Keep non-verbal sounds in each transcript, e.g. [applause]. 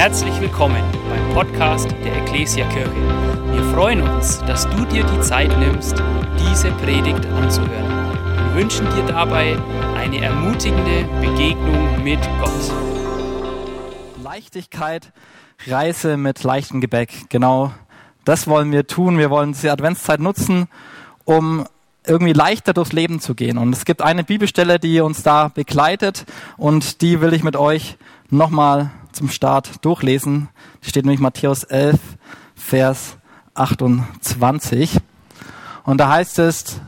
Herzlich willkommen beim Podcast der Ecclesia Kirche. Wir freuen uns, dass du dir die Zeit nimmst, diese Predigt anzuhören. Wir wünschen dir dabei eine ermutigende Begegnung mit Gott. Leichtigkeit, Reise mit leichtem Gebäck. Genau das wollen wir tun. Wir wollen diese Adventszeit nutzen, um irgendwie leichter durchs Leben zu gehen. Und es gibt eine Bibelstelle, die uns da begleitet und die will ich mit euch nochmal zum Start durchlesen. Die steht nämlich Matthäus 11, Vers 28. Und da heißt es,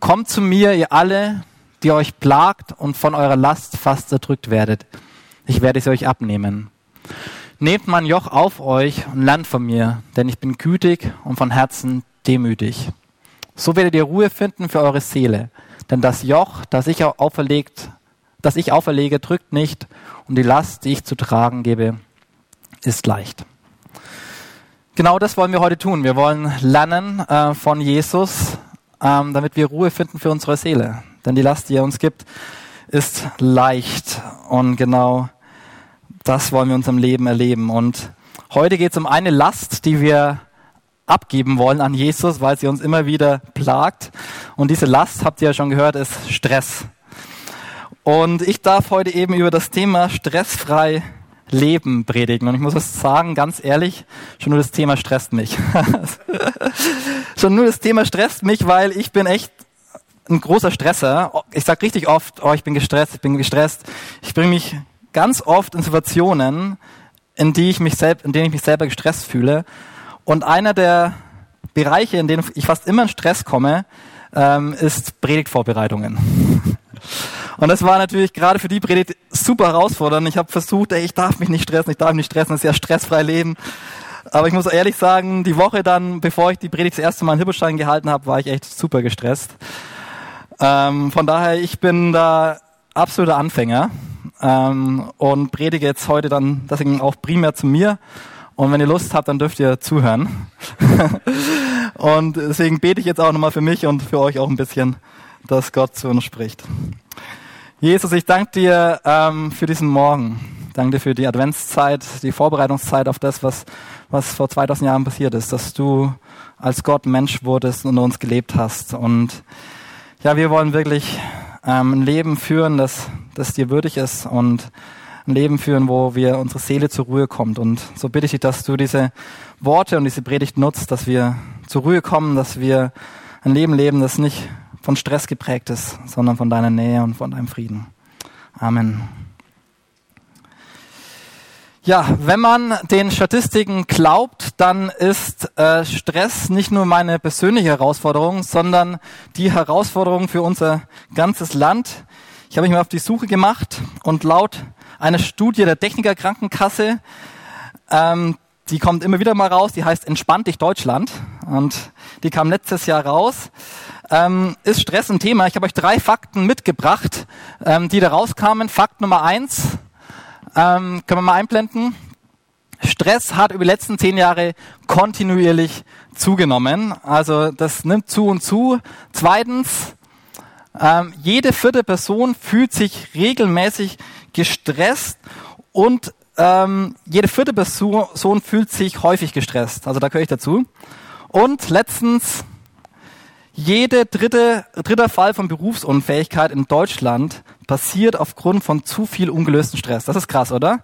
kommt zu mir, ihr alle, die euch plagt und von eurer Last fast erdrückt werdet. Ich werde sie euch abnehmen. Nehmt mein Joch auf euch und lernt von mir, denn ich bin gütig und von Herzen demütig. So werdet ihr Ruhe finden für eure Seele. Denn das Joch, das ich auferlegt, das ich auferlege, drückt nicht und die Last, die ich zu tragen gebe, ist leicht. Genau das wollen wir heute tun. Wir wollen lernen äh, von Jesus, ähm, damit wir Ruhe finden für unsere Seele. Denn die Last, die er uns gibt, ist leicht. Und genau das wollen wir in unserem Leben erleben. Und heute geht es um eine Last, die wir abgeben wollen an Jesus, weil sie uns immer wieder plagt. Und diese Last, habt ihr ja schon gehört, ist Stress. Und ich darf heute eben über das Thema stressfrei Leben predigen. Und ich muss was sagen, ganz ehrlich, schon nur das Thema stresst mich. [laughs] schon nur das Thema stresst mich, weil ich bin echt ein großer Stresser. Ich sage richtig oft, oh, ich bin gestresst, ich bin gestresst. Ich bringe mich ganz oft in Situationen, in, die ich mich selbst, in denen ich mich selber gestresst fühle. Und einer der Bereiche, in denen ich fast immer in Stress komme, ähm, ist Predigtvorbereitungen. [laughs] Und das war natürlich gerade für die Predigt super herausfordernd. Ich habe versucht, ey, ich darf mich nicht stressen, ich darf mich nicht stressen, das ist ja stressfrei leben. Aber ich muss ehrlich sagen, die Woche dann, bevor ich die Predigt das erste Mal in Hibberstein gehalten habe, war ich echt super gestresst. Ähm, von daher, ich bin da absoluter Anfänger ähm, und predige jetzt heute dann deswegen auch primär zu mir. Und wenn ihr Lust habt, dann dürft ihr zuhören. [laughs] und deswegen bete ich jetzt auch nochmal für mich und für euch auch ein bisschen, dass Gott zu uns spricht. Jesus, ich danke dir ähm, für diesen Morgen. Danke dir für die Adventszeit, die Vorbereitungszeit auf das, was, was vor 2000 Jahren passiert ist, dass du als Gott Mensch wurdest und uns gelebt hast. Und ja, wir wollen wirklich ähm, ein Leben führen, das, das dir würdig ist und ein Leben führen, wo wir unsere Seele zur Ruhe kommt. Und so bitte ich dich, dass du diese Worte und diese Predigt nutzt, dass wir zur Ruhe kommen, dass wir ein Leben leben, das nicht von Stress geprägt ist, sondern von deiner Nähe und von deinem Frieden. Amen. Ja, wenn man den Statistiken glaubt, dann ist äh, Stress nicht nur meine persönliche Herausforderung, sondern die Herausforderung für unser ganzes Land. Ich habe mich mal auf die Suche gemacht und laut einer Studie der Techniker Krankenkasse, ähm, die kommt immer wieder mal raus, die heißt Entspannt dich Deutschland und die kam letztes Jahr raus ähm, ist Stress ein Thema. Ich habe euch drei Fakten mitgebracht, ähm, die da rauskamen. Fakt Nummer eins, ähm, können wir mal einblenden. Stress hat über die letzten zehn Jahre kontinuierlich zugenommen. Also das nimmt zu und zu. Zweitens, ähm, jede vierte Person fühlt sich regelmäßig gestresst und ähm, jede vierte Person fühlt sich häufig gestresst. Also da gehöre ich dazu. Und letztens, jede dritte, dritter Fall von Berufsunfähigkeit in Deutschland passiert aufgrund von zu viel ungelösten Stress. Das ist krass, oder?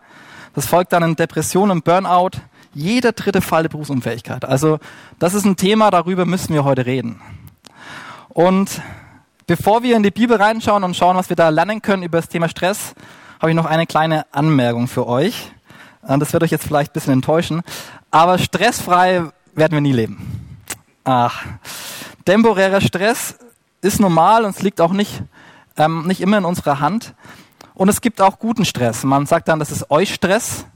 Das folgt dann in Depression und Burnout. Jeder dritte Fall der Berufsunfähigkeit. Also das ist ein Thema, darüber müssen wir heute reden. Und bevor wir in die Bibel reinschauen und schauen, was wir da lernen können über das Thema Stress, habe ich noch eine kleine Anmerkung für euch. Das wird euch jetzt vielleicht ein bisschen enttäuschen. Aber stressfrei werden wir nie leben. Ach. Temporärer Stress ist normal und es liegt auch nicht, ähm, nicht immer in unserer Hand. Und es gibt auch guten Stress. Man sagt dann, das ist Eustress,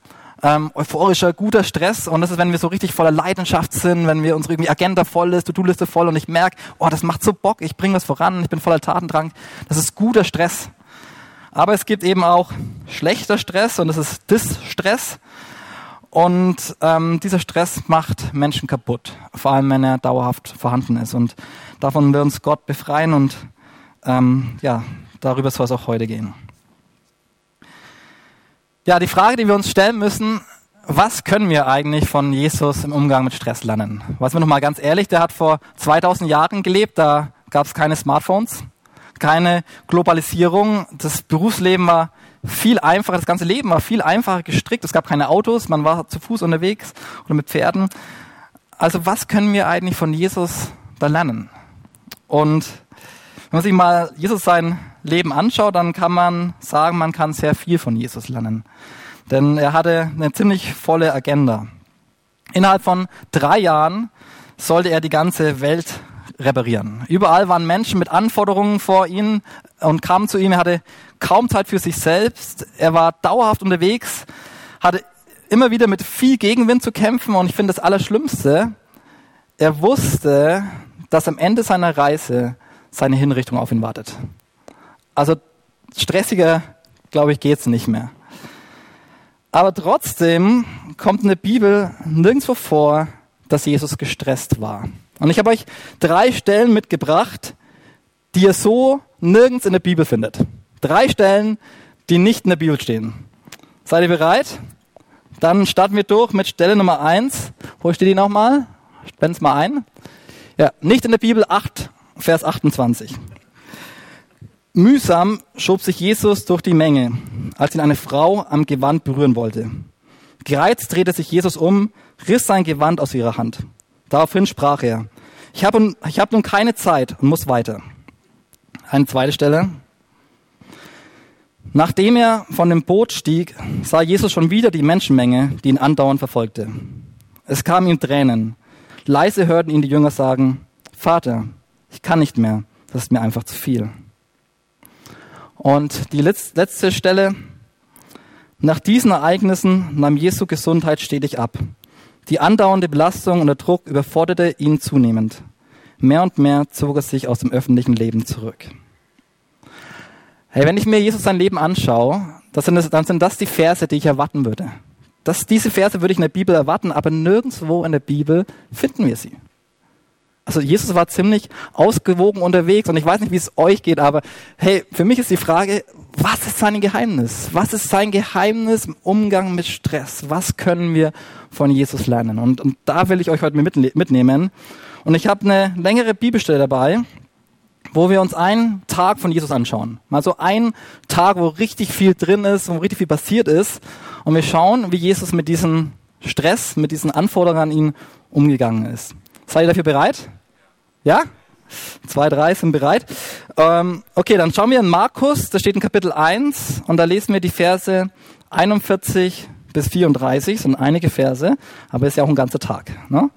ähm, euphorischer, guter Stress. Und das ist, wenn wir so richtig voller Leidenschaft sind, wenn wir unsere irgendwie Agenda voll ist, To-Do-Liste voll und ich merke, oh, das macht so Bock, ich bringe was voran, ich bin voller Tatendrang. Das ist guter Stress. Aber es gibt eben auch schlechter Stress und das ist Distress. Und ähm, dieser Stress macht Menschen kaputt, vor allem wenn er dauerhaft vorhanden ist. Und davon will uns Gott befreien und ähm, ja, darüber soll es auch heute gehen. Ja, die Frage, die wir uns stellen müssen, was können wir eigentlich von Jesus im Umgang mit Stress lernen? Was wir noch mal ganz ehrlich, der hat vor 2000 Jahren gelebt, da gab es keine Smartphones, keine Globalisierung, das Berufsleben war viel einfacher, das ganze Leben war viel einfacher gestrickt, es gab keine Autos, man war zu Fuß unterwegs oder mit Pferden. Also was können wir eigentlich von Jesus da lernen? Und wenn man sich mal Jesus sein Leben anschaut, dann kann man sagen, man kann sehr viel von Jesus lernen. Denn er hatte eine ziemlich volle Agenda. Innerhalb von drei Jahren sollte er die ganze Welt reparieren. Überall waren Menschen mit Anforderungen vor ihm und kamen zu ihm. Er hatte kaum Zeit für sich selbst. Er war dauerhaft unterwegs, hatte immer wieder mit viel Gegenwind zu kämpfen. Und ich finde das Allerschlimmste, er wusste, dass am Ende seiner Reise seine Hinrichtung auf ihn wartet. Also stressiger, glaube ich, geht's nicht mehr. Aber trotzdem kommt in der Bibel nirgendwo vor, dass Jesus gestresst war. Und ich habe euch drei Stellen mitgebracht, die ihr so nirgends in der Bibel findet. Drei Stellen, die nicht in der Bibel stehen. Seid ihr bereit? Dann starten wir durch mit Stelle Nummer eins. Wo steht die nochmal? Spenn's mal ein. Ja, nicht in der Bibel 8, Vers 28. Mühsam schob sich Jesus durch die Menge, als ihn eine Frau am Gewand berühren wollte. Gereizt drehte sich Jesus um, riss sein Gewand aus ihrer Hand. Daraufhin sprach er, ich habe ich hab nun keine Zeit und muss weiter. Eine zweite Stelle. Nachdem er von dem Boot stieg, sah Jesus schon wieder die Menschenmenge, die ihn andauernd verfolgte. Es kamen ihm Tränen. Leise hörten ihn die Jünger sagen, Vater, ich kann nicht mehr, das ist mir einfach zu viel. Und die letzte Stelle, nach diesen Ereignissen nahm Jesu Gesundheit stetig ab. Die andauernde Belastung und der Druck überforderte ihn zunehmend. Mehr und mehr zog er sich aus dem öffentlichen Leben zurück. Hey, wenn ich mir Jesus sein Leben anschaue, sind dann sind das die Verse, die ich erwarten würde. Das, diese Verse würde ich in der Bibel erwarten, aber nirgendwo in der Bibel finden wir sie. Also Jesus war ziemlich ausgewogen unterwegs und ich weiß nicht, wie es euch geht, aber hey, für mich ist die Frage, was ist sein Geheimnis? Was ist sein Geheimnis im Umgang mit Stress? Was können wir von Jesus lernen? Und, und da will ich euch heute mitnehmen. Und ich habe eine längere Bibelstelle dabei, wo wir uns einen Tag von Jesus anschauen. Mal so einen Tag, wo richtig viel drin ist, wo richtig viel passiert ist. Und wir schauen, wie Jesus mit diesem Stress, mit diesen Anforderungen an ihn umgegangen ist. Seid ihr dafür bereit? Ja? Zwei, drei sind bereit. Ähm, okay, dann schauen wir in Markus, das steht in Kapitel 1 und da lesen wir die Verse 41 bis 34, sind einige Verse, aber ist ja auch ein ganzer Tag. Ne?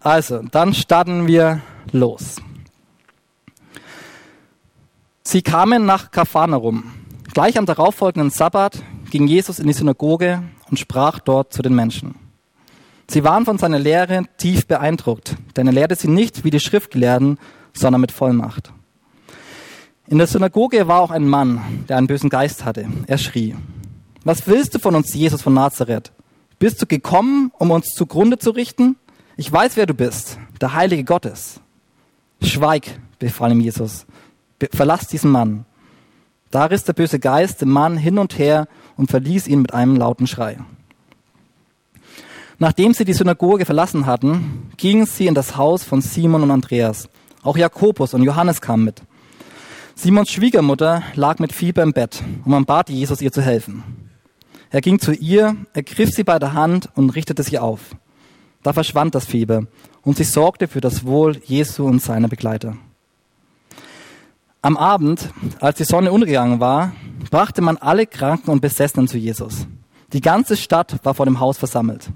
Also, dann starten wir los. Sie kamen nach Kapharnaum. Gleich am darauffolgenden Sabbat ging Jesus in die Synagoge und sprach dort zu den Menschen. Sie waren von seiner Lehre tief beeindruckt, denn er lehrte sie nicht wie die Schriftgelehrten, sondern mit Vollmacht. In der Synagoge war auch ein Mann, der einen bösen Geist hatte. Er schrie, was willst du von uns, Jesus von Nazareth? Bist du gekommen, um uns zugrunde zu richten? Ich weiß, wer du bist, der Heilige Gottes. Schweig, befahl ihm Jesus. Verlass diesen Mann. Da riss der böse Geist den Mann hin und her und verließ ihn mit einem lauten Schrei. Nachdem sie die Synagoge verlassen hatten, gingen sie in das Haus von Simon und Andreas. Auch Jakobus und Johannes kamen mit. Simons Schwiegermutter lag mit Fieber im Bett und man bat Jesus, ihr zu helfen. Er ging zu ihr, ergriff sie bei der Hand und richtete sie auf. Da verschwand das Fieber und sie sorgte für das Wohl Jesu und seiner Begleiter. Am Abend, als die Sonne untergegangen war, brachte man alle Kranken und Besessenen zu Jesus. Die ganze Stadt war vor dem Haus versammelt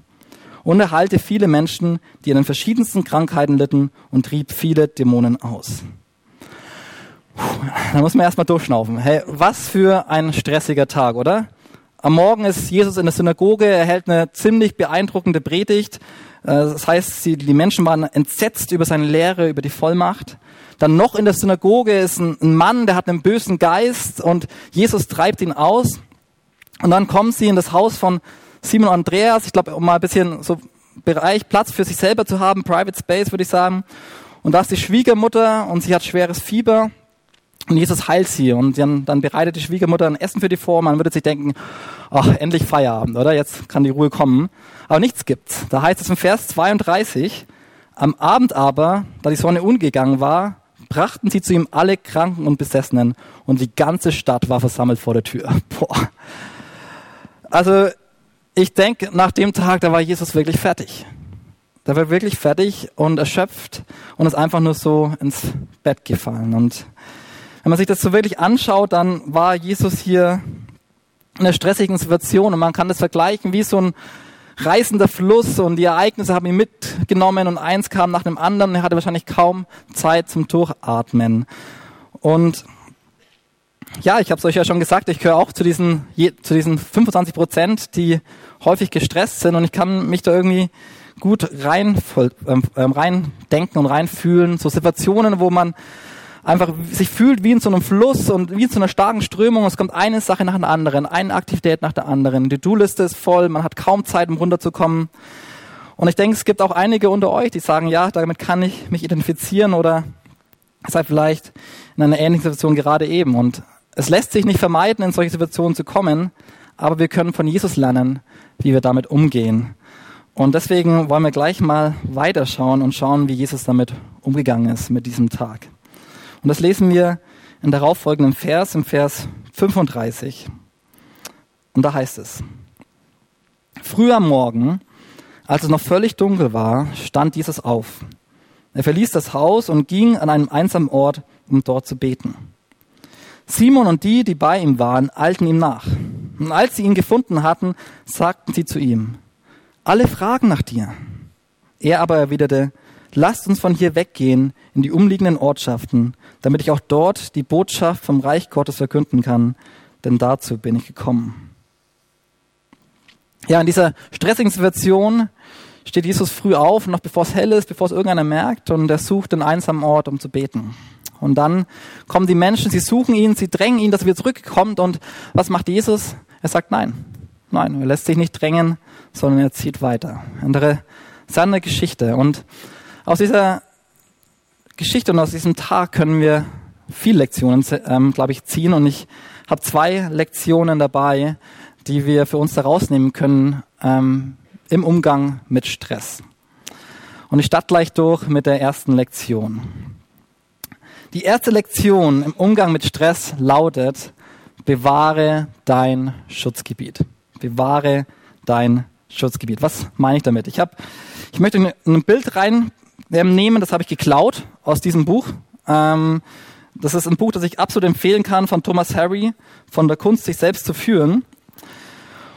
und er heilte viele Menschen, die an den verschiedensten Krankheiten litten und trieb viele Dämonen aus. Puh, da muss man erstmal durchschnaufen. Hey, was für ein stressiger Tag, oder? Am Morgen ist Jesus in der Synagoge, er hält eine ziemlich beeindruckende Predigt. Äh, das heißt, die Menschen waren entsetzt über seine Lehre, über die Vollmacht. Dann noch in der Synagoge ist ein Mann, der hat einen bösen Geist und Jesus treibt ihn aus. Und dann kommen sie in das Haus von Simon Andreas, ich glaube, um mal ein bisschen so Bereich, Platz für sich selber zu haben, Private Space, würde ich sagen. Und da ist die Schwiegermutter und sie hat schweres Fieber. Und Jesus heilt sie und dann, dann bereitet die Schwiegermutter ein Essen für die vor. Man würde sich denken, ach, endlich Feierabend, oder? Jetzt kann die Ruhe kommen. Aber nichts gibt's. Da heißt es im Vers 32, am Abend aber, da die Sonne ungegangen war, brachten sie zu ihm alle Kranken und Besessenen und die ganze Stadt war versammelt vor der Tür. [laughs] Boah. Also, ich denke, nach dem Tag, da war Jesus wirklich fertig. Da war wirklich fertig und erschöpft und ist einfach nur so ins Bett gefallen. Und wenn man sich das so wirklich anschaut, dann war Jesus hier in einer stressigen Situation und man kann das vergleichen wie so ein reißender Fluss und die Ereignisse haben ihn mitgenommen und eins kam nach dem anderen. Er hatte wahrscheinlich kaum Zeit zum Durchatmen. Und ja, ich habe es euch ja schon gesagt, ich gehöre auch zu diesen, zu diesen 25 Prozent, die häufig gestresst sind und ich kann mich da irgendwie gut rein, ähm, ähm, rein denken und reinfühlen. So Situationen, wo man einfach sich fühlt wie in so einem Fluss und wie in so einer starken Strömung. Es kommt eine Sache nach der anderen, eine Aktivität nach der anderen. Die Do-Liste ist voll, man hat kaum Zeit, um runterzukommen. Und ich denke, es gibt auch einige unter euch, die sagen, ja, damit kann ich mich identifizieren oder seid vielleicht in einer ähnlichen Situation gerade eben. Und es lässt sich nicht vermeiden, in solche Situationen zu kommen, aber wir können von Jesus lernen, wie wir damit umgehen. Und deswegen wollen wir gleich mal weiterschauen und schauen, wie Jesus damit umgegangen ist mit diesem Tag. Und das lesen wir in darauffolgenden Vers, im Vers 35. Und da heißt es, Früh am Morgen, als es noch völlig dunkel war, stand Jesus auf. Er verließ das Haus und ging an einem einsamen Ort, um dort zu beten. Simon und die, die bei ihm waren, eilten ihm nach. Und als sie ihn gefunden hatten, sagten sie zu ihm, alle fragen nach dir. Er aber erwiderte, lasst uns von hier weggehen in die umliegenden Ortschaften, damit ich auch dort die Botschaft vom Reich Gottes verkünden kann, denn dazu bin ich gekommen. Ja, in dieser stressigen Situation steht Jesus früh auf, noch bevor es hell ist, bevor es irgendeiner merkt, und er sucht einen einsamen Ort, um zu beten. Und dann kommen die Menschen, sie suchen ihn, sie drängen ihn, dass er wieder zurückkommt. Und was macht Jesus? Er sagt nein. Nein, er lässt sich nicht drängen, sondern er zieht weiter. Andere seine Geschichte. Und aus dieser Geschichte und aus diesem Tag können wir viel Lektionen, ähm, glaube ich, ziehen. Und ich habe zwei Lektionen dabei, die wir für uns da rausnehmen können ähm, im Umgang mit Stress. Und ich starte gleich durch mit der ersten Lektion. Die erste Lektion im Umgang mit Stress lautet, bewahre dein Schutzgebiet. Bewahre dein Schutzgebiet. Was meine ich damit? Ich, hab, ich möchte ein Bild rein ähm, nehmen, das habe ich geklaut aus diesem Buch. Ähm, das ist ein Buch, das ich absolut empfehlen kann von Thomas Harry, von der Kunst, sich selbst zu führen.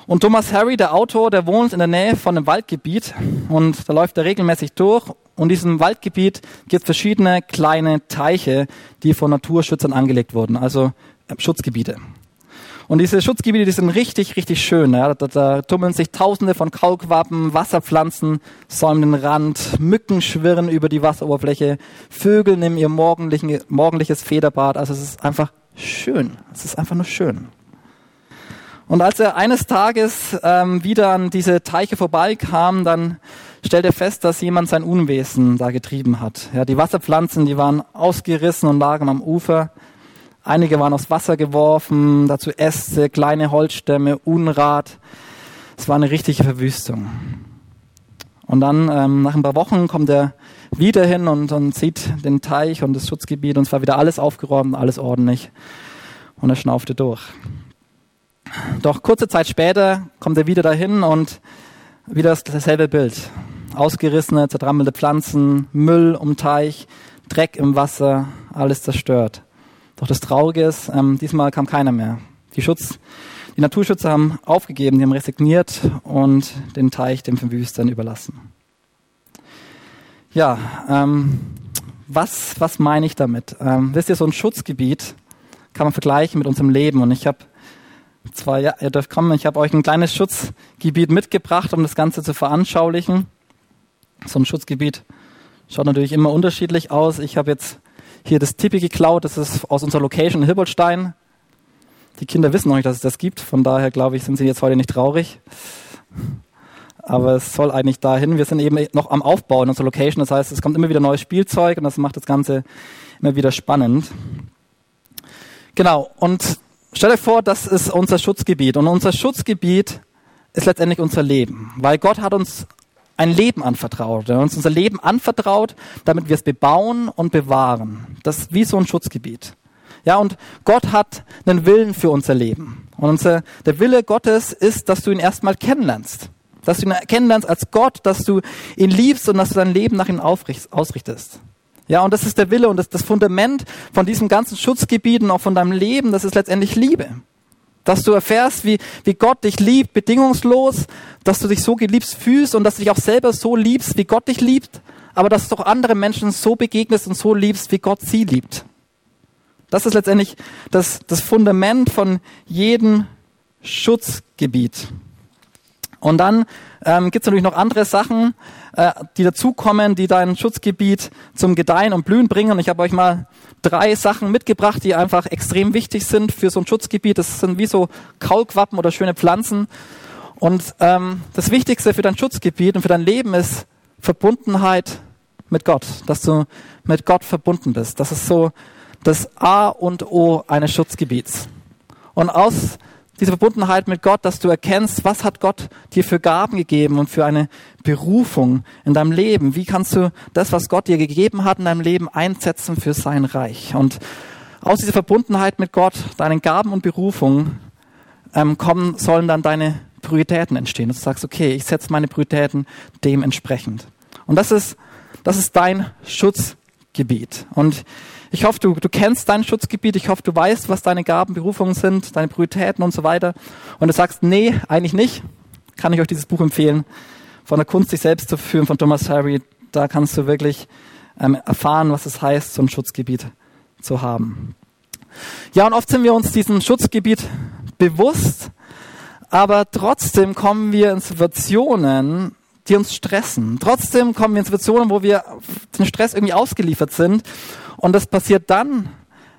Und Thomas Harry, der Autor, der wohnt in der Nähe von einem Waldgebiet und da läuft er regelmäßig durch. Und in diesem Waldgebiet gibt es verschiedene kleine Teiche, die von Naturschützern angelegt wurden, also äh, Schutzgebiete. Und diese Schutzgebiete, die sind richtig, richtig schön. Ja. Da, da tummeln sich tausende von Kaulquappen, Wasserpflanzen säumen den Rand, Mücken schwirren über die Wasseroberfläche, Vögel nehmen ihr morgendliches Federbad. Also es ist einfach schön. Es ist einfach nur schön. Und als er eines Tages ähm, wieder an diese Teiche vorbeikam, dann stellt er fest, dass jemand sein Unwesen da getrieben hat. Ja, die Wasserpflanzen, die waren ausgerissen und lagen am Ufer. Einige waren aufs Wasser geworfen, dazu Äste, kleine Holzstämme, Unrat. Es war eine richtige Verwüstung. Und dann, ähm, nach ein paar Wochen, kommt er wieder hin und, und sieht den Teich und das Schutzgebiet und es war wieder alles aufgeräumt, alles ordentlich. Und er schnaufte durch. Doch kurze Zeit später kommt er wieder dahin und wieder dasselbe Bild. Ausgerissene, zertrammelte Pflanzen, Müll um Teich, Dreck im Wasser, alles zerstört. Doch das Traurige ist, ähm, diesmal kam keiner mehr. Die Schutz, die Naturschützer haben aufgegeben, die haben resigniert und den Teich dem Verwüstern überlassen. Ja, ähm, was, was meine ich damit? Ähm, wisst ihr, so ein Schutzgebiet kann man vergleichen mit unserem Leben. Und ich habe zwar, ja, ihr dürft kommen, ich habe euch ein kleines Schutzgebiet mitgebracht, um das Ganze zu veranschaulichen. So ein Schutzgebiet schaut natürlich immer unterschiedlich aus. Ich habe jetzt hier das Tippi geklaut, das ist aus unserer Location in Hilbertstein. Die Kinder wissen noch nicht, dass es das gibt, von daher glaube ich, sind sie jetzt heute nicht traurig. Aber es soll eigentlich dahin. Wir sind eben noch am Aufbau in unserer Location, das heißt, es kommt immer wieder neues Spielzeug und das macht das Ganze immer wieder spannend. Genau, und stell dir vor, das ist unser Schutzgebiet. Und unser Schutzgebiet ist letztendlich unser Leben, weil Gott hat uns ein Leben anvertraut. Er hat uns unser Leben anvertraut, damit wir es bebauen und bewahren. Das ist wie so ein Schutzgebiet. Ja, und Gott hat einen Willen für unser Leben. Und unser, der Wille Gottes ist, dass du ihn erstmal kennenlernst. Dass du ihn kennenlernst als Gott, dass du ihn liebst und dass du dein Leben nach ihm ausrichtest. Ja, und das ist der Wille und das, das Fundament von diesem ganzen Schutzgebiet und auch von deinem Leben, das ist letztendlich Liebe. Dass du erfährst, wie, wie Gott dich liebt, bedingungslos, dass du dich so geliebt fühlst und dass du dich auch selber so liebst, wie Gott dich liebt, aber dass du auch andere Menschen so begegnest und so liebst, wie Gott sie liebt. Das ist letztendlich das, das Fundament von jedem Schutzgebiet. Und dann ähm, gibt es natürlich noch andere Sachen, äh, die dazukommen, die dein Schutzgebiet zum Gedeihen und Blühen bringen. Und ich habe euch mal drei Sachen mitgebracht, die einfach extrem wichtig sind für so ein Schutzgebiet. Das sind wie so Kaulquappen oder schöne Pflanzen. Und ähm, das Wichtigste für dein Schutzgebiet und für dein Leben ist Verbundenheit mit Gott, dass du mit Gott verbunden bist. Das ist so das A und O eines Schutzgebiets. Und aus diese Verbundenheit mit Gott, dass du erkennst, was hat Gott dir für Gaben gegeben und für eine Berufung in deinem Leben. Wie kannst du das, was Gott dir gegeben hat in deinem Leben, einsetzen für sein Reich? Und aus dieser Verbundenheit mit Gott, deinen Gaben und Berufungen, ähm, kommen, sollen dann deine Prioritäten entstehen. Und du sagst, okay, ich setze meine Prioritäten dementsprechend. Und das ist, das ist dein Schutzgebiet. Und ich hoffe, du, du kennst dein Schutzgebiet. Ich hoffe, du weißt, was deine Gaben, Berufungen sind, deine Prioritäten und so weiter. Und du sagst, nee, eigentlich nicht. Kann ich euch dieses Buch empfehlen. Von der Kunst, sich selbst zu führen, von Thomas Harry. Da kannst du wirklich ähm, erfahren, was es heißt, so ein Schutzgebiet zu haben. Ja, und oft sind wir uns diesem Schutzgebiet bewusst, aber trotzdem kommen wir in Situationen, die uns stressen. Trotzdem kommen wir in Situationen, wo wir den Stress irgendwie ausgeliefert sind und das passiert dann,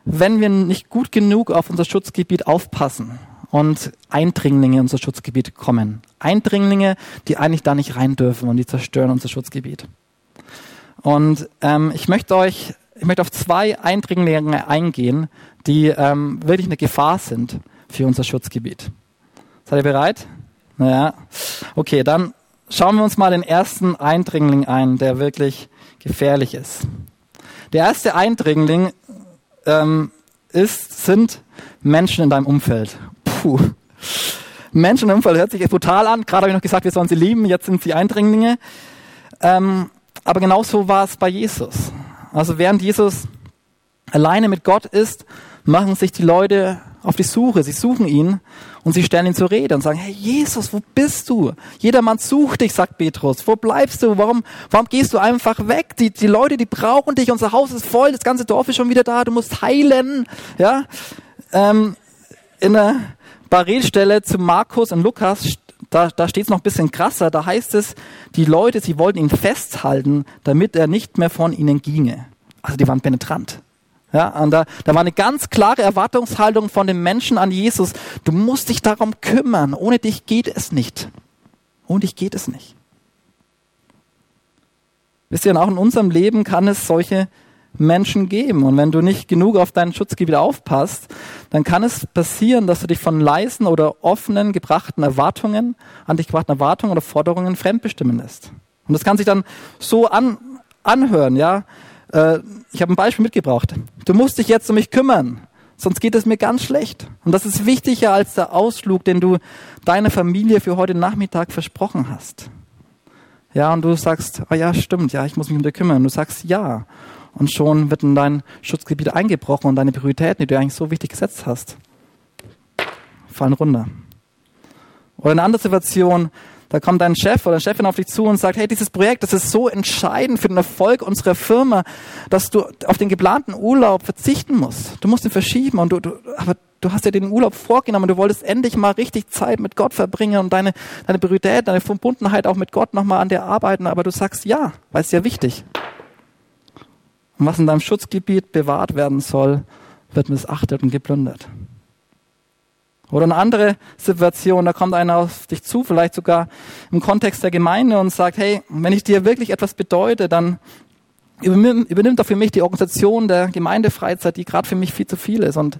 wenn wir nicht gut genug auf unser Schutzgebiet aufpassen und Eindringlinge in unser Schutzgebiet kommen. Eindringlinge, die eigentlich da nicht rein dürfen und die zerstören unser Schutzgebiet. Und ähm, ich möchte euch, ich möchte auf zwei Eindringlinge eingehen, die ähm, wirklich eine Gefahr sind für unser Schutzgebiet. Seid ihr bereit? Naja. Okay, dann schauen wir uns mal den ersten Eindringling ein, der wirklich gefährlich ist. Der erste Eindringling ähm, ist, sind Menschen in deinem Umfeld. Puh. Menschen im Umfeld hört sich brutal an. Gerade habe ich noch gesagt, wir sollen sie lieben. Jetzt sind sie Eindringlinge. Ähm, aber genauso war es bei Jesus. Also während Jesus alleine mit Gott ist, machen sich die Leute auf die Suche. Sie suchen ihn und sie stellen ihn zur Rede und sagen, hey Jesus, wo bist du? Jedermann sucht dich, sagt Petrus. Wo bleibst du? Warum, warum gehst du einfach weg? Die, die Leute, die brauchen dich. Unser Haus ist voll. Das ganze Dorf ist schon wieder da. Du musst heilen. Ja, ähm, in der Parallelstelle zu Markus und Lukas da, da steht es noch ein bisschen krasser. Da heißt es, die Leute, sie wollten ihn festhalten, damit er nicht mehr von ihnen ginge. Also die waren penetrant. Ja, und da, da war eine ganz klare Erwartungshaltung von den Menschen an Jesus. Du musst dich darum kümmern. Ohne dich geht es nicht. Ohne dich geht es nicht. Wisst ihr, auch in unserem Leben kann es solche Menschen geben. Und wenn du nicht genug auf dein Schutzgebiet aufpasst, dann kann es passieren, dass du dich von leisen oder offenen gebrachten Erwartungen, an dich gebrachten Erwartungen oder Forderungen fremdbestimmen lässt. Und das kann sich dann so an, anhören, ja. Äh, ich habe ein Beispiel mitgebracht. Du musst dich jetzt um mich kümmern, sonst geht es mir ganz schlecht. Und das ist wichtiger als der Ausflug, den du deiner Familie für heute Nachmittag versprochen hast. Ja, und du sagst, ah ja, stimmt, ja, ich muss mich um dich kümmern. Und du sagst ja. Und schon wird in dein Schutzgebiet eingebrochen und deine Prioritäten, die du eigentlich so wichtig gesetzt hast, fallen runter. Oder eine andere Situation, da kommt ein Chef oder Chefin auf dich zu und sagt, hey, dieses Projekt, das ist so entscheidend für den Erfolg unserer Firma, dass du auf den geplanten Urlaub verzichten musst. Du musst ihn verschieben und du, du aber du hast ja den Urlaub vorgenommen, du wolltest endlich mal richtig Zeit mit Gott verbringen und deine, deine Priorität, deine Verbundenheit auch mit Gott nochmal an dir arbeiten, aber du sagst ja, weil es ja wichtig. Und was in deinem Schutzgebiet bewahrt werden soll, wird missachtet und geplündert. Oder eine andere Situation, da kommt einer auf dich zu, vielleicht sogar im Kontext der Gemeinde und sagt, hey, wenn ich dir wirklich etwas bedeute, dann übernimm, übernimm doch für mich die Organisation der Gemeindefreizeit, die gerade für mich viel zu viel ist. Und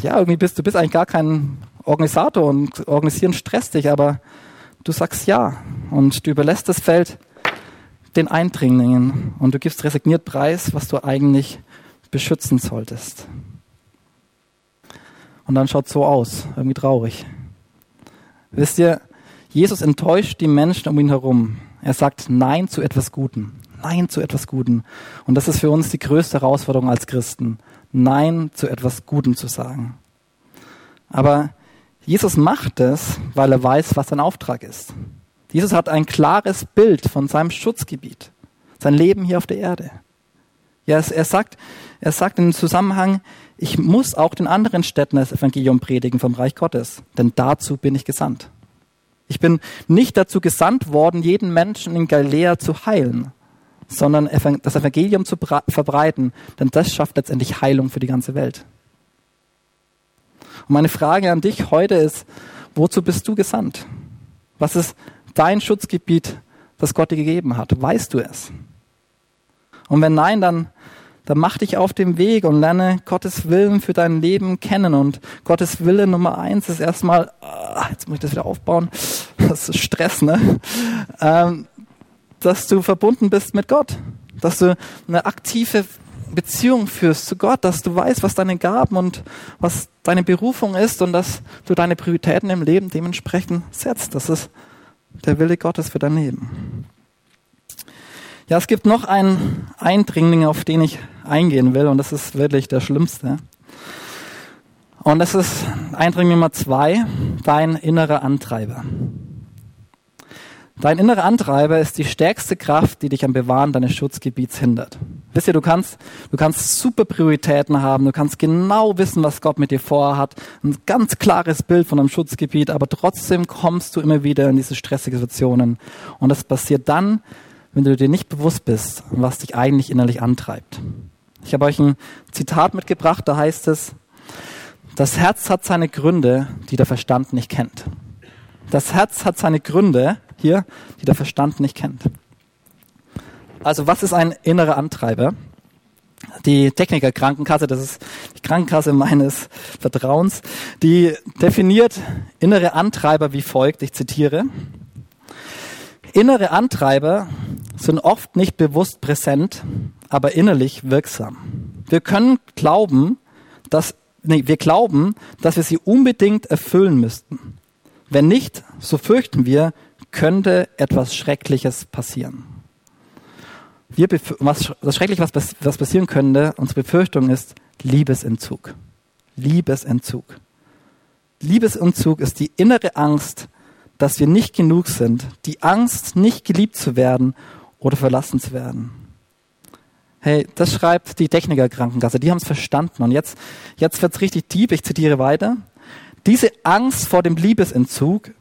ja, irgendwie bist du bist eigentlich gar kein Organisator und organisieren stresst dich, aber du sagst ja und du überlässt das Feld den Eindringlingen und du gibst resigniert preis, was du eigentlich beschützen solltest. Und dann schaut so aus, irgendwie traurig. Wisst ihr, Jesus enttäuscht die Menschen um ihn herum. Er sagt Nein zu etwas Guten. Nein zu etwas Guten. Und das ist für uns die größte Herausforderung als Christen. Nein zu etwas Guten zu sagen. Aber Jesus macht es, weil er weiß, was sein Auftrag ist. Jesus hat ein klares Bild von seinem Schutzgebiet, sein Leben hier auf der Erde. Ja, er sagt, er sagt im Zusammenhang, ich muss auch den anderen Städten das Evangelium predigen vom Reich Gottes, denn dazu bin ich gesandt. Ich bin nicht dazu gesandt worden, jeden Menschen in Galiläa zu heilen, sondern das Evangelium zu verbreiten, denn das schafft letztendlich Heilung für die ganze Welt. Und meine Frage an dich heute ist, wozu bist du gesandt? Was ist dein Schutzgebiet, das Gott dir gegeben hat? Weißt du es? Und wenn nein, dann, dann mach dich auf den Weg und lerne Gottes Willen für dein Leben kennen. Und Gottes Wille Nummer eins ist erstmal, ah, jetzt muss ich das wieder aufbauen, das ist Stress, ne? Ähm, dass du verbunden bist mit Gott, dass du eine aktive Beziehung führst zu Gott, dass du weißt, was deine Gaben und was deine Berufung ist und dass du deine Prioritäten im Leben dementsprechend setzt. Das ist der Wille Gottes für dein Leben. Ja, es gibt noch einen Eindringling, auf den ich eingehen will, und das ist wirklich der schlimmste. Und das ist Eindringling Nummer zwei, dein innerer Antreiber. Dein innerer Antreiber ist die stärkste Kraft, die dich am Bewahren deines Schutzgebiets hindert. Wisst ihr, du kannst, du kannst super Prioritäten haben, du kannst genau wissen, was Gott mit dir vorhat, ein ganz klares Bild von einem Schutzgebiet, aber trotzdem kommst du immer wieder in diese stressigen Situationen. Und das passiert dann, wenn du dir nicht bewusst bist, was dich eigentlich innerlich antreibt. Ich habe euch ein Zitat mitgebracht, da heißt es, das Herz hat seine Gründe, die der Verstand nicht kennt. Das Herz hat seine Gründe, hier, die der Verstand nicht kennt. Also was ist ein innerer Antreiber? Die Techniker Krankenkasse, das ist die Krankenkasse meines Vertrauens, die definiert innere Antreiber wie folgt, ich zitiere. Innere Antreiber sind oft nicht bewusst präsent, aber innerlich wirksam. Wir können glauben, dass, nee, wir glauben, dass wir sie unbedingt erfüllen müssten. Wenn nicht, so fürchten wir, könnte etwas Schreckliches passieren. Wir was, das Schreckliche, was, was passieren könnte, unsere Befürchtung ist Liebesentzug. Liebesentzug. Liebesentzug ist die innere Angst, dass wir nicht genug sind, die Angst, nicht geliebt zu werden oder verlassen zu werden. Hey, das schreibt die Techniker Krankenkasse, die haben es verstanden. Und jetzt, jetzt wird's richtig deep, ich zitiere weiter. Diese Angst vor dem Liebesentzug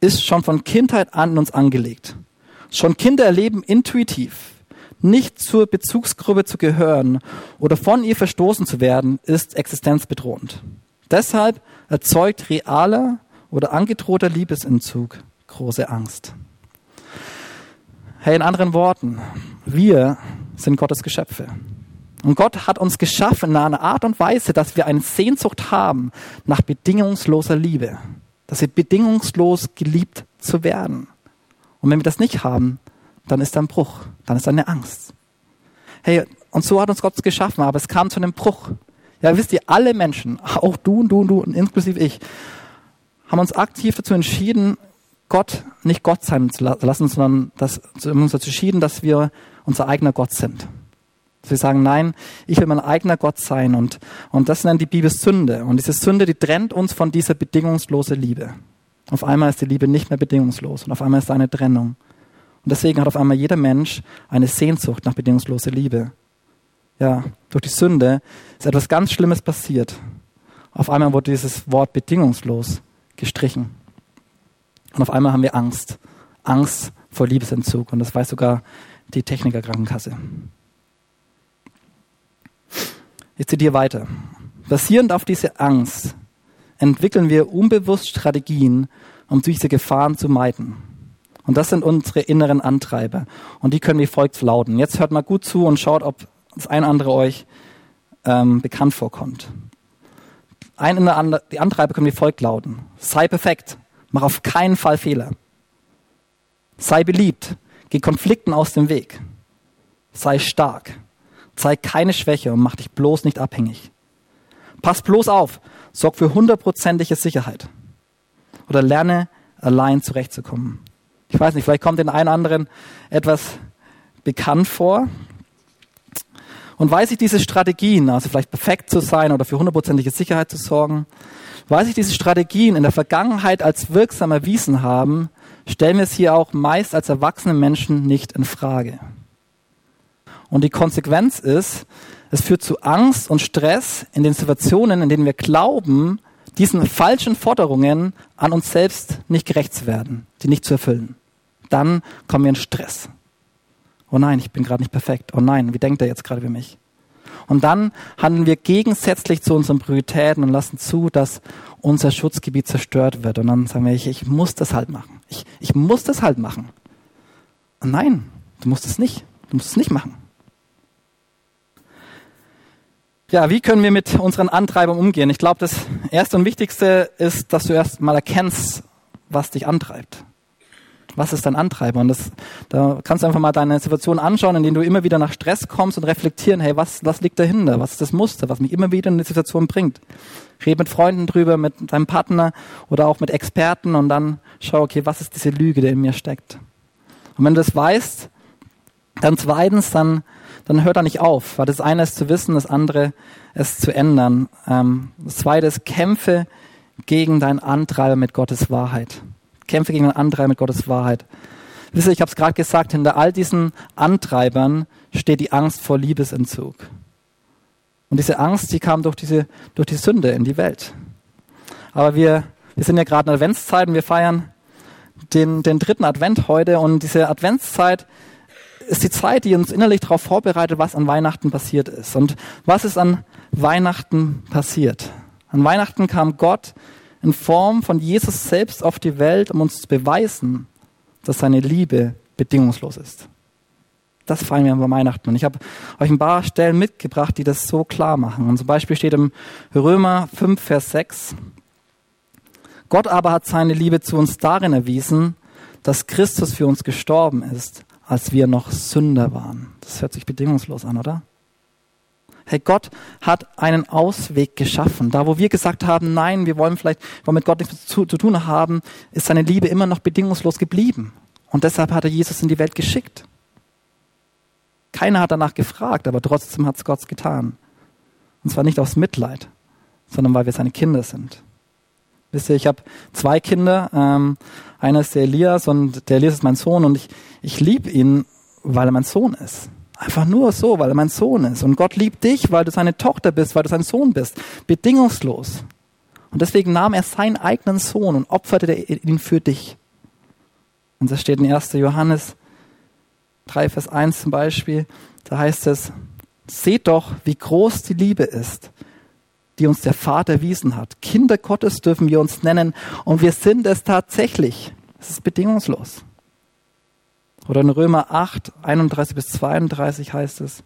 ist schon von Kindheit an in uns angelegt. Schon Kinder erleben intuitiv, nicht zur Bezugsgruppe zu gehören oder von ihr verstoßen zu werden, ist existenzbedrohend. Deshalb erzeugt realer oder angedrohter Liebesentzug große Angst. Hey, in anderen Worten, wir sind Gottes Geschöpfe. Und Gott hat uns geschaffen in einer Art und Weise, dass wir eine Sehnsucht haben nach bedingungsloser Liebe dass wir bedingungslos geliebt zu werden. Und wenn wir das nicht haben, dann ist da ein Bruch, dann ist da eine Angst. Hey, und so hat uns Gott geschaffen, aber es kam zu einem Bruch. Ja, wisst ihr, alle Menschen, [laughs] auch du und du und du und inklusive ich, haben uns aktiv dazu entschieden, Gott nicht Gott sein zu lassen, sondern das, uns dazu entschieden, dass wir unser eigener Gott sind. Sie sagen, nein, ich will mein eigener Gott sein. Und, und das nennt die Bibel Sünde. Und diese Sünde, die trennt uns von dieser bedingungslosen Liebe. Auf einmal ist die Liebe nicht mehr bedingungslos und auf einmal ist da eine Trennung. Und deswegen hat auf einmal jeder Mensch eine Sehnsucht nach bedingungsloser Liebe. Ja, durch die Sünde ist etwas ganz Schlimmes passiert. Auf einmal wurde dieses Wort bedingungslos gestrichen. Und auf einmal haben wir Angst. Angst vor Liebesentzug. Und das weiß sogar die Technikerkrankenkasse. Ich zitiere weiter. Basierend auf dieser Angst entwickeln wir unbewusst Strategien, um diese Gefahren zu meiden. Und das sind unsere inneren Antreiber. Und die können wie folgt lauten. Jetzt hört mal gut zu und schaut, ob das ein oder andere euch ähm, bekannt vorkommt. ein die Antreiber können wie folgt lauten. Sei perfekt. Mach auf keinen Fall Fehler. Sei beliebt. Geh Konflikten aus dem Weg. Sei stark. Zeig keine Schwäche und mach dich bloß nicht abhängig. Pass bloß auf. Sorg für hundertprozentige Sicherheit. Oder lerne allein zurechtzukommen. Ich weiß nicht, vielleicht kommt den einen anderen etwas bekannt vor. Und weiß ich diese Strategien, also vielleicht perfekt zu sein oder für hundertprozentige Sicherheit zu sorgen, weil sich diese Strategien in der Vergangenheit als wirksam erwiesen haben, stellen wir es hier auch meist als erwachsene Menschen nicht in Frage. Und die Konsequenz ist, es führt zu Angst und Stress in den Situationen, in denen wir glauben, diesen falschen Forderungen an uns selbst nicht gerecht zu werden, die nicht zu erfüllen. Dann kommen wir in Stress. Oh nein, ich bin gerade nicht perfekt. Oh nein, wie denkt er jetzt gerade über mich? Und dann handeln wir gegensätzlich zu unseren Prioritäten und lassen zu, dass unser Schutzgebiet zerstört wird. Und dann sagen wir, ich, ich muss das halt machen. Ich, ich muss das halt machen. Und nein, du musst es nicht. Du musst es nicht machen. Ja, wie können wir mit unseren Antreibern umgehen? Ich glaube, das erste und wichtigste ist, dass du erst mal erkennst, was dich antreibt. Was ist dein Antreiber? Und das, da kannst du einfach mal deine Situation anschauen, in denen du immer wieder nach Stress kommst und reflektieren, hey, was, was liegt dahinter? Was ist das Muster, was mich immer wieder in die Situation bringt? Red mit Freunden drüber, mit deinem Partner oder auch mit Experten und dann schau, okay, was ist diese Lüge, die in mir steckt? Und wenn du das weißt, dann zweitens, dann, dann hör da nicht auf, weil das eine ist zu wissen, das andere ist zu ändern. Ähm, das zweite ist, kämpfe gegen deinen Antreiber mit Gottes Wahrheit. Kämpfe gegen den Antreiber mit Gottes Wahrheit. Wisst ihr, ich habe es gerade gesagt, hinter all diesen Antreibern steht die Angst vor Liebesentzug. Und diese Angst, die kam durch diese, durch die Sünde in die Welt. Aber wir, wir sind ja gerade in Adventszeit und wir feiern den, den dritten Advent heute und diese Adventszeit ist die Zeit, die uns innerlich darauf vorbereitet, was an Weihnachten passiert ist. Und was ist an Weihnachten passiert? An Weihnachten kam Gott in Form von Jesus selbst auf die Welt, um uns zu beweisen, dass seine Liebe bedingungslos ist. Das feiern wir an Weihnachten. Und ich habe euch ein paar Stellen mitgebracht, die das so klar machen. Und zum Beispiel steht im Römer 5, Vers 6, Gott aber hat seine Liebe zu uns darin erwiesen, dass Christus für uns gestorben ist, als wir noch Sünder waren. Das hört sich bedingungslos an, oder? Hey, Gott hat einen Ausweg geschaffen. Da, wo wir gesagt haben, nein, wir wollen vielleicht, wollen mit Gott nichts zu, zu tun haben, ist seine Liebe immer noch bedingungslos geblieben. Und deshalb hat er Jesus in die Welt geschickt. Keiner hat danach gefragt, aber trotzdem hat es Gott getan. Und zwar nicht aus Mitleid, sondern weil wir seine Kinder sind. Wisst ihr, ich habe zwei Kinder. Ähm, einer ist der Elias und der Elias ist mein Sohn und ich, ich liebe ihn, weil er mein Sohn ist. Einfach nur so, weil er mein Sohn ist. Und Gott liebt dich, weil du seine Tochter bist, weil du sein Sohn bist. Bedingungslos. Und deswegen nahm er seinen eigenen Sohn und opferte ihn für dich. Und das steht in 1. Johannes 3, Vers 1 zum Beispiel. Da heißt es, seht doch, wie groß die Liebe ist, die uns der Vater erwiesen hat. Kinder Gottes dürfen wir uns nennen und wir sind es tatsächlich. Es ist bedingungslos. Oder in Römer 8, 31 bis 32 heißt es,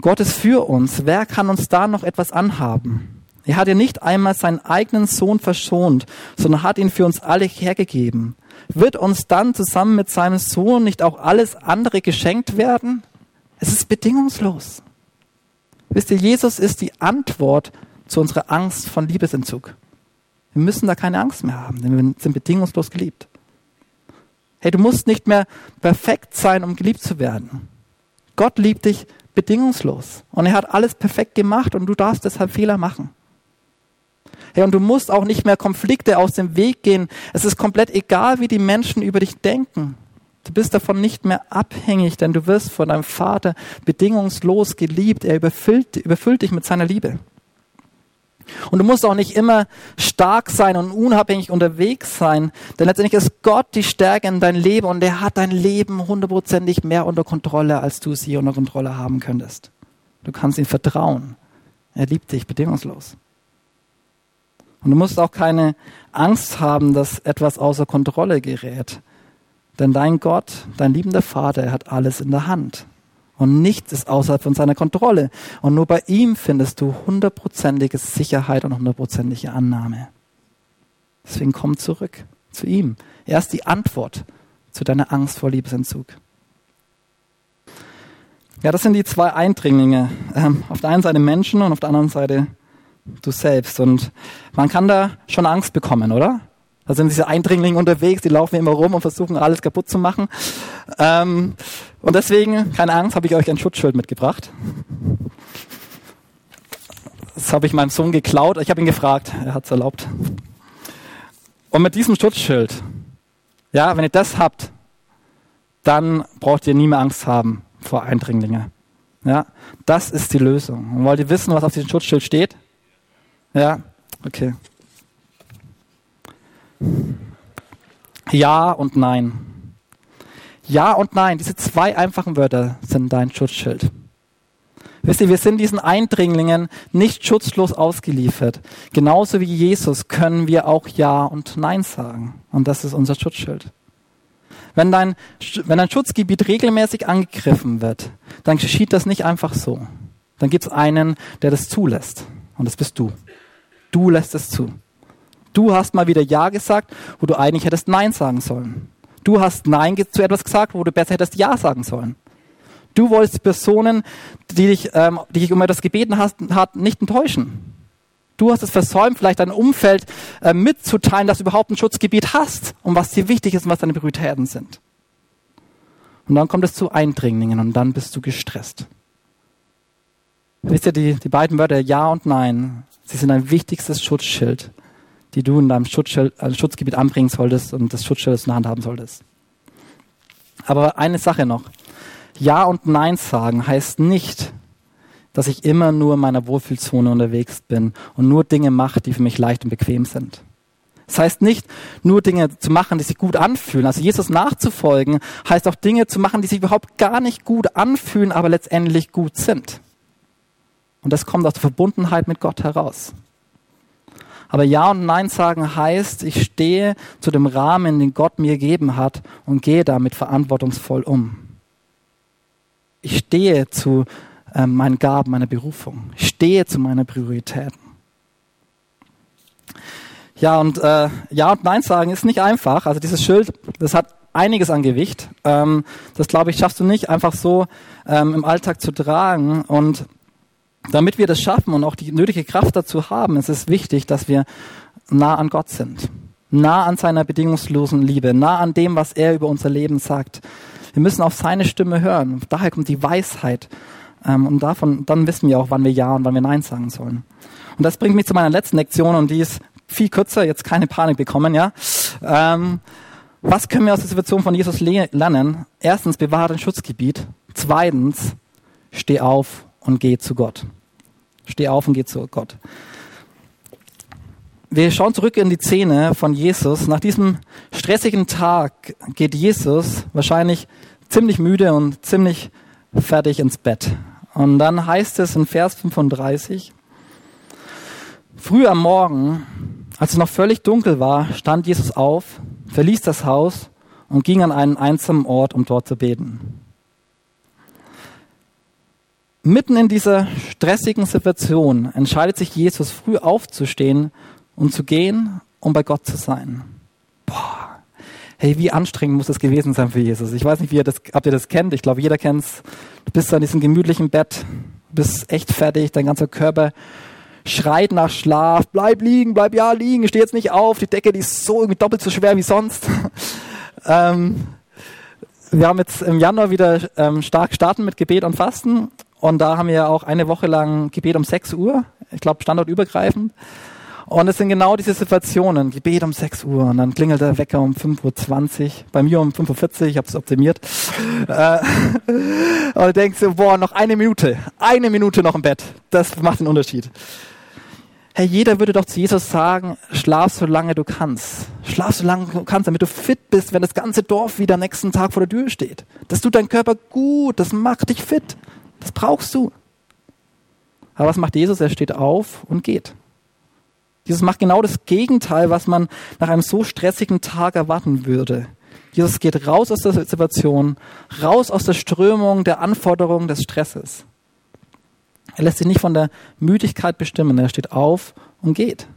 Gott ist für uns. Wer kann uns da noch etwas anhaben? Er hat ja nicht einmal seinen eigenen Sohn verschont, sondern hat ihn für uns alle hergegeben. Wird uns dann zusammen mit seinem Sohn nicht auch alles andere geschenkt werden? Es ist bedingungslos. Wisst ihr, Jesus ist die Antwort zu unserer Angst von Liebesentzug. Wir müssen da keine Angst mehr haben, denn wir sind bedingungslos geliebt. Hey, du musst nicht mehr perfekt sein, um geliebt zu werden. Gott liebt dich bedingungslos. Und er hat alles perfekt gemacht und du darfst deshalb Fehler machen. Hey, und du musst auch nicht mehr Konflikte aus dem Weg gehen. Es ist komplett egal, wie die Menschen über dich denken. Du bist davon nicht mehr abhängig, denn du wirst von deinem Vater bedingungslos geliebt. Er überfüllt, überfüllt dich mit seiner Liebe. Und du musst auch nicht immer stark sein und unabhängig unterwegs sein, denn letztendlich ist Gott die Stärke in dein Leben und er hat dein Leben hundertprozentig mehr unter Kontrolle, als du es hier unter Kontrolle haben könntest. Du kannst ihm vertrauen. Er liebt dich bedingungslos. Und du musst auch keine Angst haben, dass etwas außer Kontrolle gerät. Denn dein Gott, dein liebender Vater, er hat alles in der Hand. Und nichts ist außerhalb von seiner Kontrolle. Und nur bei ihm findest du hundertprozentige Sicherheit und hundertprozentige Annahme. Deswegen komm zurück zu ihm. Er ist die Antwort zu deiner Angst vor Liebesentzug. Ja, das sind die zwei Eindringlinge. Ähm, auf der einen Seite Menschen und auf der anderen Seite du selbst. Und man kann da schon Angst bekommen, oder? Da sind diese Eindringlinge unterwegs, die laufen immer rum und versuchen alles kaputt zu machen. Ähm, und deswegen, keine Angst, habe ich euch ein Schutzschild mitgebracht. Das habe ich meinem Sohn geklaut. Ich habe ihn gefragt, er hat es erlaubt. Und mit diesem Schutzschild, ja, wenn ihr das habt, dann braucht ihr nie mehr Angst haben vor Eindringlinge. Ja, das ist die Lösung. Und wollt ihr wissen, was auf diesem Schutzschild steht? Ja, okay. Ja und nein. Ja und nein, diese zwei einfachen Wörter sind dein Schutzschild. Wisst ihr, wir sind diesen Eindringlingen nicht schutzlos ausgeliefert. Genauso wie Jesus können wir auch Ja und Nein sagen. Und das ist unser Schutzschild. Wenn dein, wenn dein Schutzgebiet regelmäßig angegriffen wird, dann geschieht das nicht einfach so. Dann gibt es einen, der das zulässt. Und das bist du. Du lässt es zu. Du hast mal wieder Ja gesagt, wo du eigentlich hättest Nein sagen sollen. Du hast Nein zu etwas gesagt, wo du besser hättest Ja sagen sollen. Du wolltest Personen, die dich, ähm, die dich um etwas gebeten hast, hat, nicht enttäuschen. Du hast es versäumt, vielleicht dein Umfeld äh, mitzuteilen, dass du überhaupt ein Schutzgebiet hast und was dir wichtig ist und was deine Prioritäten sind. Und dann kommt es zu Eindringlingen und dann bist du gestresst. Wisst ihr, die, die beiden Wörter Ja und Nein, sie sind ein wichtigstes Schutzschild die du in deinem äh, Schutzgebiet anbringen solltest und das Schutzschild in der Hand haben solltest. Aber eine Sache noch. Ja und Nein sagen heißt nicht, dass ich immer nur in meiner Wohlfühlzone unterwegs bin und nur Dinge mache, die für mich leicht und bequem sind. Das heißt nicht, nur Dinge zu machen, die sich gut anfühlen. Also Jesus nachzufolgen, heißt auch Dinge zu machen, die sich überhaupt gar nicht gut anfühlen, aber letztendlich gut sind. Und das kommt aus der Verbundenheit mit Gott heraus. Aber Ja und Nein sagen heißt, ich stehe zu dem Rahmen, den Gott mir gegeben hat und gehe damit verantwortungsvoll um. Ich stehe zu äh, meinen Gaben, meiner Berufung. Ich stehe zu meinen Prioritäten. Ja, und äh, Ja und Nein sagen ist nicht einfach. Also dieses Schild, das hat einiges an Gewicht. Ähm, das, glaube ich, schaffst du nicht einfach so ähm, im Alltag zu tragen. Und damit wir das schaffen und auch die nötige Kraft dazu haben, ist es wichtig, dass wir nah an Gott sind. Nah an seiner bedingungslosen Liebe, nah an dem, was er über unser Leben sagt. Wir müssen auf seine Stimme hören. Daher kommt die Weisheit. Ähm, und davon, dann wissen wir auch, wann wir Ja und wann wir Nein sagen sollen. Und das bringt mich zu meiner letzten Lektion und die ist viel kürzer, jetzt keine Panik bekommen, ja. Ähm, was können wir aus der Situation von Jesus lernen? Erstens, bewahre dein Schutzgebiet. Zweitens, steh auf und geh zu Gott. Steh auf und geh zu Gott. Wir schauen zurück in die Szene von Jesus. Nach diesem stressigen Tag geht Jesus wahrscheinlich ziemlich müde und ziemlich fertig ins Bett. Und dann heißt es in Vers 35, früh am Morgen, als es noch völlig dunkel war, stand Jesus auf, verließ das Haus und ging an einen einsamen Ort, um dort zu beten. Mitten in dieser stressigen Situation entscheidet sich Jesus früh aufzustehen und zu gehen, um bei Gott zu sein. Boah. Hey, wie anstrengend muss das gewesen sein für Jesus? Ich weiß nicht, wie ihr das, ob ihr das kennt. Ich glaube, jeder kennt's. Du bist an diesem gemütlichen Bett, bist echt fertig, dein ganzer Körper schreit nach Schlaf. Bleib liegen, bleib ja liegen, steh jetzt nicht auf. Die Decke, die ist so irgendwie doppelt so schwer wie sonst. [laughs] ähm, wir haben jetzt im Januar wieder ähm, stark starten mit Gebet und Fasten und da haben wir auch eine Woche lang Gebet um 6 Uhr, ich glaube standortübergreifend. Und es sind genau diese Situationen, Gebet um 6 Uhr und dann klingelt der Wecker um 5.20 Uhr, bei mir um 5.40 Uhr, ich habe es optimiert. Äh, [laughs] und denkst so, boah, noch eine Minute, eine Minute noch im Bett, das macht den Unterschied. Hey, jeder würde doch zu Jesus sagen, schlaf so lange du kannst. Schlaf so lange du kannst, damit du fit bist, wenn das ganze Dorf wieder nächsten Tag vor der Tür steht. Das tut dein Körper gut, das macht dich fit. Das brauchst du. Aber was macht Jesus? Er steht auf und geht. Jesus macht genau das Gegenteil, was man nach einem so stressigen Tag erwarten würde. Jesus geht raus aus der Situation, raus aus der Strömung der Anforderungen des Stresses. Er lässt sich nicht von der Müdigkeit bestimmen. Er steht auf und geht.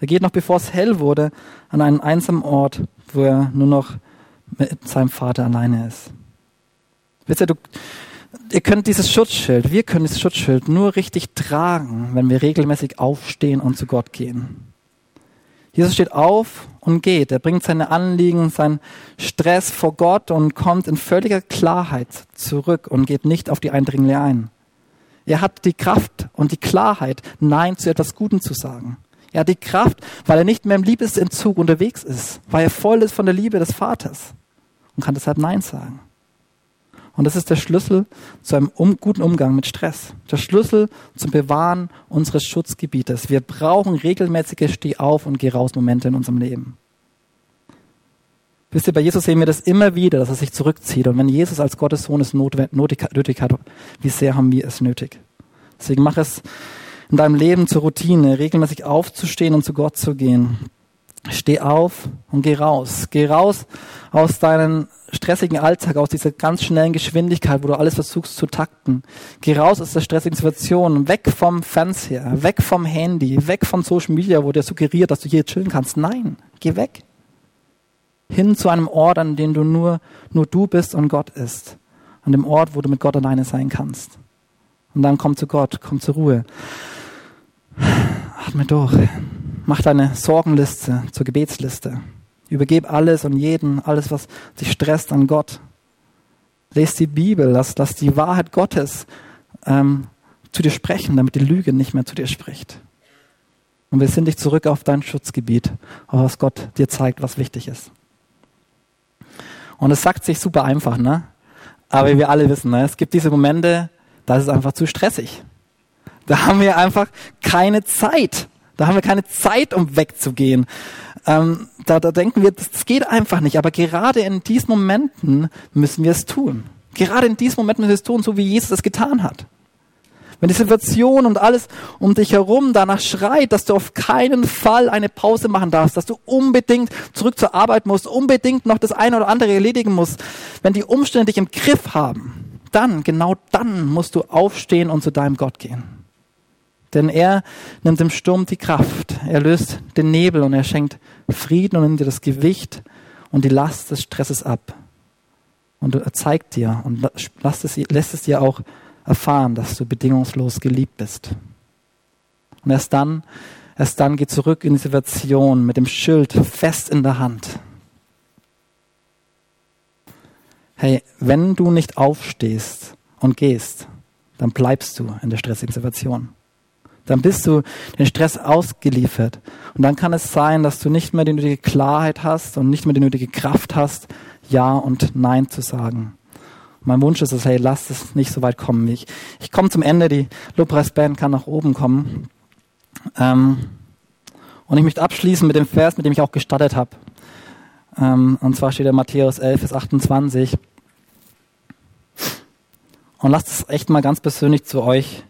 Er geht noch bevor es hell wurde an einen einsamen Ort, wo er nur noch mit seinem Vater alleine ist. Wisst ihr, du, ihr könnt dieses Schutzschild, wir können dieses Schutzschild nur richtig tragen, wenn wir regelmäßig aufstehen und zu Gott gehen. Jesus steht auf und geht. Er bringt seine Anliegen, seinen Stress vor Gott und kommt in völliger Klarheit zurück und geht nicht auf die Eindringlinge ein. Er hat die Kraft und die Klarheit, Nein zu etwas Gutem zu sagen. Er hat die Kraft, weil er nicht mehr im Liebesentzug unterwegs ist, weil er voll ist von der Liebe des Vaters und kann deshalb Nein sagen. Und das ist der Schlüssel zu einem um, guten Umgang mit Stress. Der Schlüssel zum Bewahren unseres Schutzgebietes. Wir brauchen regelmäßige Steh-auf- und Geh-raus-Momente in unserem Leben. Wisst ihr, bei Jesus sehen wir das immer wieder, dass er sich zurückzieht. Und wenn Jesus als Gottes Sohn es nötig hat, wie sehr haben wir es nötig? Deswegen mach es in deinem Leben zur Routine, regelmäßig aufzustehen und zu Gott zu gehen. Steh auf und geh raus. Geh raus aus deinem stressigen Alltag, aus dieser ganz schnellen Geschwindigkeit, wo du alles versuchst zu takten. Geh raus aus der stressigen Situation, weg vom Fernseher, weg vom Handy, weg von Social Media, wo dir suggeriert, dass du hier chillen kannst. Nein, geh weg hin zu einem Ort, an dem du nur, nur du bist und Gott ist. An dem Ort, wo du mit Gott alleine sein kannst. Und dann komm zu Gott, komm zur Ruhe. Atme durch. Mach deine Sorgenliste zur Gebetsliste. Übergeb alles und jeden, alles, was dich stresst, an Gott. Lest die Bibel, lass, lass die Wahrheit Gottes ähm, zu dir sprechen, damit die Lüge nicht mehr zu dir spricht. Und wir sind dich zurück auf dein Schutzgebiet, auf was Gott dir zeigt, was wichtig ist. Und es sagt sich super einfach, ne? Aber wie wir alle wissen, ne? es gibt diese Momente, da ist es einfach zu stressig. Da haben wir einfach keine Zeit. Da haben wir keine Zeit, um wegzugehen. Ähm, da, da denken wir, das geht einfach nicht. Aber gerade in diesen Momenten müssen wir es tun. Gerade in diesen Momenten müssen wir es tun, so wie Jesus es getan hat. Wenn die Situation und alles um dich herum danach schreit, dass du auf keinen Fall eine Pause machen darfst, dass du unbedingt zurück zur Arbeit musst, unbedingt noch das eine oder andere erledigen musst, wenn die Umstände dich im Griff haben, dann, genau dann musst du aufstehen und zu deinem Gott gehen. Denn er nimmt im Sturm die Kraft, er löst den Nebel und er schenkt Frieden und nimmt dir das Gewicht und die Last des Stresses ab. Und er zeigt dir und lässt es, lässt es dir auch erfahren, dass du bedingungslos geliebt bist. Und erst dann, erst dann geh zurück in die Situation mit dem Schild fest in der Hand. Hey, wenn du nicht aufstehst und gehst, dann bleibst du in der stressigen Situation. Dann bist du den Stress ausgeliefert. Und dann kann es sein, dass du nicht mehr die nötige Klarheit hast und nicht mehr die nötige Kraft hast, Ja und Nein zu sagen. Mein Wunsch ist es, hey, lasst es nicht so weit kommen. Ich, ich komme zum Ende, die Lobpreisband kann nach oben kommen. Ähm, und ich möchte abschließen mit dem Vers, mit dem ich auch gestartet habe. Ähm, und zwar steht der Matthäus 11, Vers 28. Und lasst es echt mal ganz persönlich zu euch,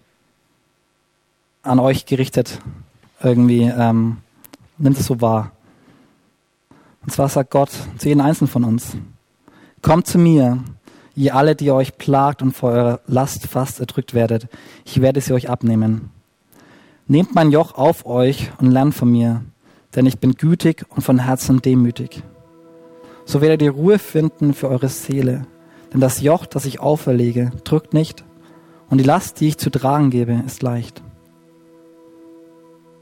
an euch gerichtet irgendwie, ähm, nimmt es so wahr. Und zwar sagt Gott zu jedem Einzelnen von uns, kommt zu mir, ihr alle, die euch plagt und vor eurer Last fast erdrückt werdet, ich werde sie euch abnehmen. Nehmt mein Joch auf euch und lernt von mir, denn ich bin gütig und von Herzen demütig. So werdet ihr Ruhe finden für eure Seele, denn das Joch, das ich auferlege, drückt nicht, und die Last, die ich zu tragen gebe, ist leicht.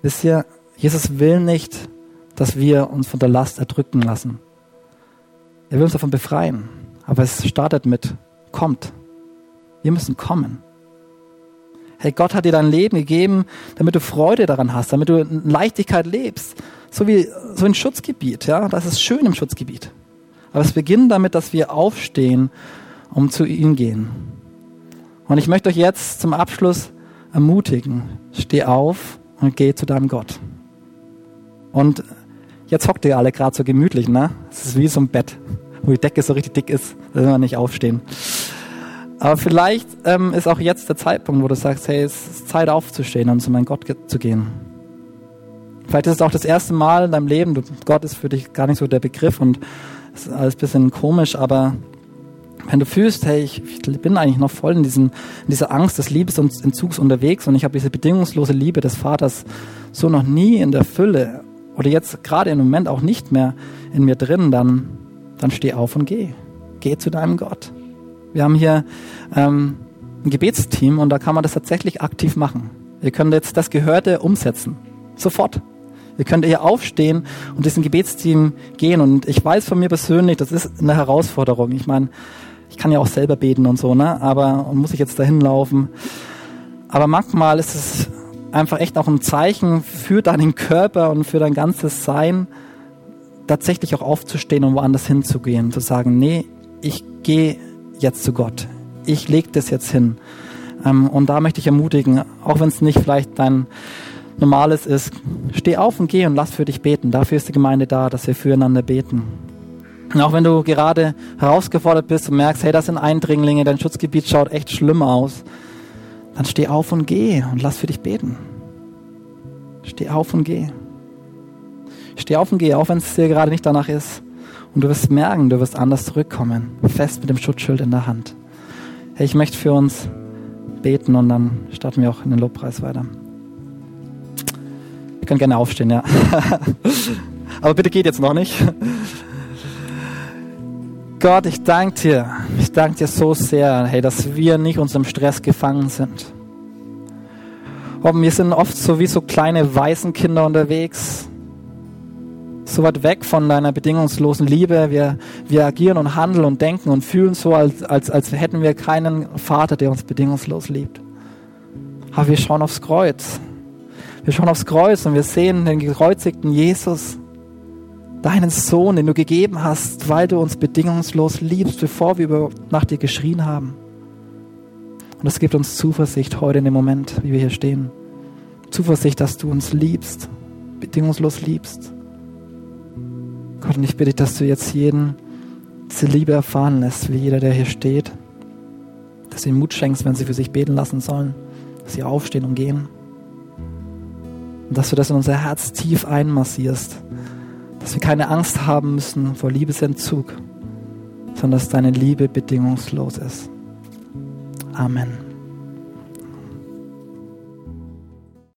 Wisst ihr, Jesus will nicht, dass wir uns von der Last erdrücken lassen. Er will uns davon befreien. Aber es startet mit, kommt. Wir müssen kommen. Hey, Gott hat dir dein Leben gegeben, damit du Freude daran hast, damit du in Leichtigkeit lebst. So wie so ein Schutzgebiet, ja. Das ist schön im Schutzgebiet. Aber es beginnt damit, dass wir aufstehen, um zu ihm gehen. Und ich möchte euch jetzt zum Abschluss ermutigen. Steh auf und geh zu deinem Gott. Und jetzt hockt ihr alle gerade so gemütlich, ne? Es ist wie so ein Bett wo die Decke so richtig dick ist, da will man nicht aufstehen. Aber vielleicht ähm, ist auch jetzt der Zeitpunkt, wo du sagst, hey, es ist Zeit aufzustehen und zu meinem Gott zu gehen. Vielleicht ist es auch das erste Mal in deinem Leben, Gott ist für dich gar nicht so der Begriff und ist alles ein bisschen komisch, aber wenn du fühlst, hey, ich, ich bin eigentlich noch voll in, diesen, in dieser Angst des Liebesentzugs unterwegs und ich habe diese bedingungslose Liebe des Vaters so noch nie in der Fülle oder jetzt gerade im Moment auch nicht mehr in mir drin, dann, dann steh auf und geh. Geh zu deinem Gott. Wir haben hier ähm, ein Gebetsteam und da kann man das tatsächlich aktiv machen. Ihr könnt jetzt das Gehörte umsetzen. Sofort. Ihr könnt hier aufstehen und diesen Gebetsteam gehen. Und ich weiß von mir persönlich, das ist eine Herausforderung. Ich meine, ich kann ja auch selber beten und so, ne? Aber muss ich jetzt dahin laufen? Aber manchmal ist es einfach echt auch ein Zeichen für deinen Körper und für dein ganzes Sein, tatsächlich auch aufzustehen und woanders hinzugehen, zu sagen, nee, ich gehe jetzt zu Gott. Ich lege das jetzt hin. Ähm, und da möchte ich ermutigen, auch wenn es nicht vielleicht dein normales ist, steh auf und geh und lass für dich beten. Dafür ist die Gemeinde da, dass wir füreinander beten. Und auch wenn du gerade herausgefordert bist und merkst, hey, das sind Eindringlinge, dein Schutzgebiet schaut echt schlimm aus, dann steh auf und geh und lass für dich beten. Steh auf und geh. Steh auf und geh, auch wenn es dir gerade nicht danach ist. Und du wirst merken, du wirst anders zurückkommen, fest mit dem Schutzschild in der Hand. Hey, ich möchte für uns beten und dann starten wir auch in den Lobpreis weiter. Ihr könnt gerne aufstehen, ja. [laughs] Aber bitte geht jetzt noch nicht. Gott, ich danke dir. Ich danke dir so sehr, hey, dass wir nicht unserem Stress gefangen sind. Oh, wir sind oft so wie so kleine Waisenkinder unterwegs. So weit weg von deiner bedingungslosen Liebe. Wir, wir agieren und handeln und denken und fühlen so, als, als, als hätten wir keinen Vater, der uns bedingungslos liebt. Aber wir schauen aufs Kreuz. Wir schauen aufs Kreuz und wir sehen den gekreuzigten Jesus deinen Sohn, den du gegeben hast, weil du uns bedingungslos liebst, bevor wir nach dir geschrien haben. Und das gibt uns Zuversicht heute in dem Moment, wie wir hier stehen. Zuversicht, dass du uns liebst, bedingungslos liebst. Gott, und ich bitte dich, dass du jetzt jeden diese Liebe erfahren lässt, wie jeder, der hier steht. Dass du ihnen Mut schenkst, wenn sie für sich beten lassen sollen, dass sie aufstehen und gehen. Und dass du das in unser Herz tief einmassierst dass wir keine Angst haben müssen vor Liebesentzug, sondern dass deine Liebe bedingungslos ist. Amen.